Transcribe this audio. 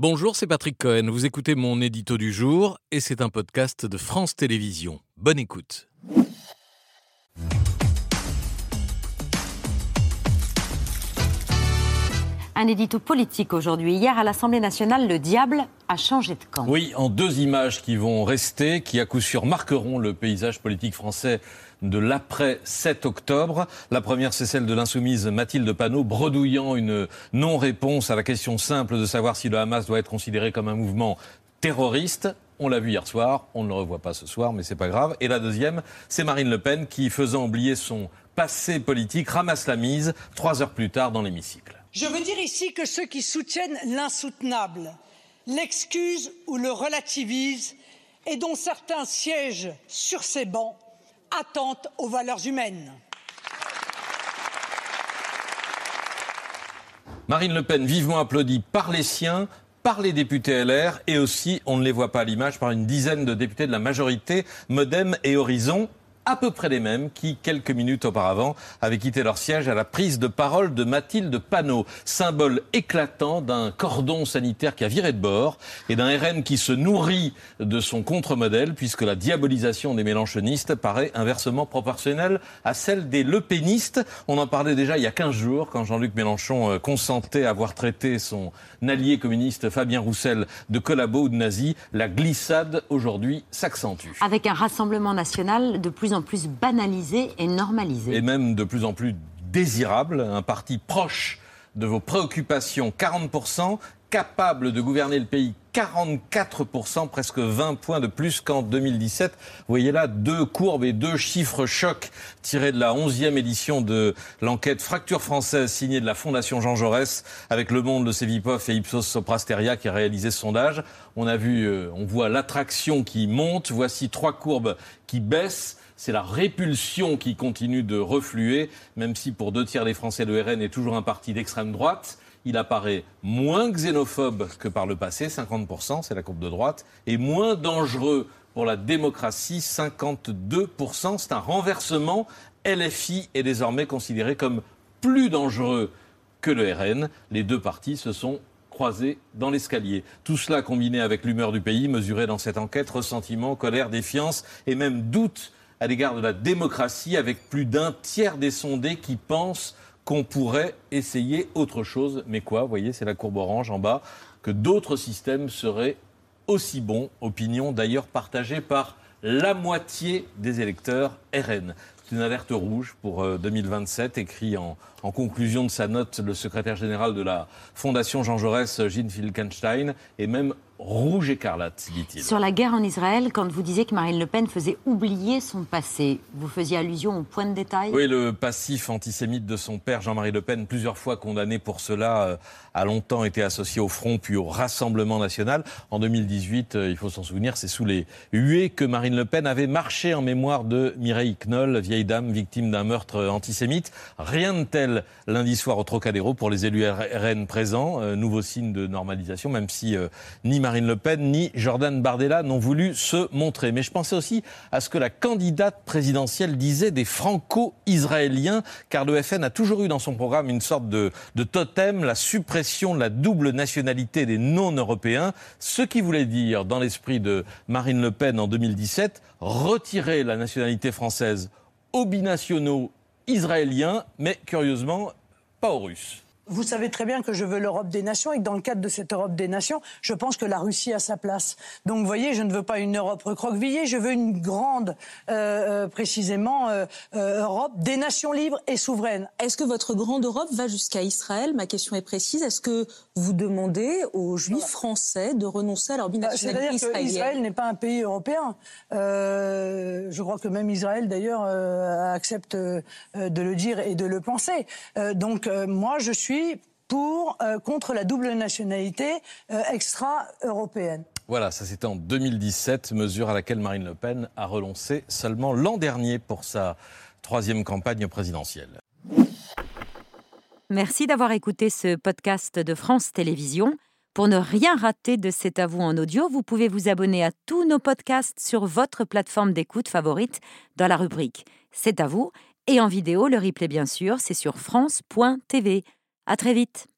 Bonjour, c'est Patrick Cohen. Vous écoutez mon édito du jour et c'est un podcast de France Télévisions. Bonne écoute. Un édito politique aujourd'hui. Hier, à l'Assemblée nationale, le diable a changé de camp. Oui, en deux images qui vont rester, qui à coup sûr marqueront le paysage politique français de l'après 7 octobre. La première, c'est celle de l'insoumise Mathilde Panot, bredouillant une non-réponse à la question simple de savoir si le Hamas doit être considéré comme un mouvement terroriste. On l'a vu hier soir, on ne le revoit pas ce soir, mais c'est pas grave. Et la deuxième, c'est Marine Le Pen qui, faisant oublier son passé politique, ramasse la mise trois heures plus tard dans l'hémicycle. Je veux dire ici que ceux qui soutiennent l'insoutenable, l'excusent ou le relativisent, et dont certains siègent sur ces bancs, attente aux valeurs humaines. Marine Le Pen vivement applaudie par les siens, par les députés LR et aussi, on ne les voit pas à l'image, par une dizaine de députés de la majorité, Modem et Horizon à peu près les mêmes qui, quelques minutes auparavant, avaient quitté leur siège à la prise de parole de Mathilde Panot, symbole éclatant d'un cordon sanitaire qui a viré de bord et d'un RN qui se nourrit de son contre-modèle puisque la diabolisation des mélanchonistes paraît inversement proportionnelle à celle des lepénistes. On en parlait déjà il y a 15 jours quand Jean-Luc Mélenchon euh, consentait à avoir traité son allié communiste Fabien Roussel de collabo ou de nazi. La glissade aujourd'hui s'accentue. Avec un rassemblement national de plus en plus banalisé et normalisé. Et même de plus en plus désirable, un parti proche de vos préoccupations, 40%, capable de gouverner le pays 44%, presque 20 points de plus qu'en 2017. Vous voyez là deux courbes et deux chiffres chocs tirés de la 11e édition de l'enquête Fracture française signée de la Fondation Jean Jaurès avec Le Monde, le Cevipof et Ipsos Soprasteria qui a réalisé ce sondage. On a vu, euh, on voit l'attraction qui monte. Voici trois courbes qui baissent c'est la répulsion qui continue de refluer, même si pour deux tiers des Français, le RN est toujours un parti d'extrême droite. Il apparaît moins xénophobe que par le passé, 50%, c'est la courbe de droite, et moins dangereux pour la démocratie, 52%. C'est un renversement. LFI est désormais considéré comme plus dangereux que le RN. Les deux partis se sont croisés dans l'escalier. Tout cela combiné avec l'humeur du pays, mesuré dans cette enquête, ressentiment, colère, défiance et même doute à l'égard de la démocratie, avec plus d'un tiers des sondés qui pensent qu'on pourrait essayer autre chose. Mais quoi Vous voyez, c'est la courbe orange en bas, que d'autres systèmes seraient aussi bons. Opinion d'ailleurs partagée par la moitié des électeurs RN. C'est une alerte rouge pour 2027, euh, écrit en, conclusion de sa note le secrétaire général de la Fondation Jean Jaurès, Gene Filkenstein, et même rouge écarlate, dit-il. Sur la guerre en Israël, quand vous disiez que Marine Le Pen faisait oublier son passé, vous faisiez allusion au point de détail? Oui, le passif antisémite de son père, Jean-Marie Le Pen, plusieurs fois condamné pour cela, euh, a longtemps été associé au Front puis au Rassemblement national. En 2018, euh, il faut s'en souvenir, c'est sous les huées que Marine Le Pen avait marché en mémoire de Mireille Knoll, vieille dame victime d'un meurtre antisémite. Rien de tel lundi soir au Trocadéro pour les élus RN présents. Euh, nouveau signe de normalisation, même si ni Marine Le Pen ni Jordan Bardella n'ont voulu se montrer. Mais je pensais aussi à ce que la candidate présidentielle disait des franco-israéliens, car le FN a toujours eu dans son programme une sorte de totem, la suppression de la double nationalité des non-européens, ce qui voulait dire, dans l'esprit de Marine Le Pen en 2017, retirer la nationalité française aux binationaux israéliens, mais curieusement, pas aux Russes. Vous savez très bien que je veux l'Europe des nations et que dans le cadre de cette Europe des nations, je pense que la Russie a sa place. Donc, vous voyez, je ne veux pas une Europe recroquevillée, je veux une grande, euh, euh précisément, euh, euh, Europe des nations libres et souveraines. Est-ce que votre grande Europe va jusqu'à Israël? Ma question est précise. Est-ce que vous demandez aux Juifs français de renoncer à leur binationalité bah, israélienne? C'est-à-dire qu'Israël n'est pas un pays européen. je crois que même Israël, d'ailleurs, accepte de le dire et de le penser. donc, moi, je suis pour, euh, contre la double nationalité euh, extra-européenne. Voilà, ça c'était en 2017, mesure à laquelle Marine Le Pen a renoncé seulement l'an dernier pour sa troisième campagne présidentielle. Merci d'avoir écouté ce podcast de France Télévisions. Pour ne rien rater de C'est à vous en audio, vous pouvez vous abonner à tous nos podcasts sur votre plateforme d'écoute favorite dans la rubrique C'est à vous et en vidéo, le replay bien sûr, c'est sur France.tv. À très vite.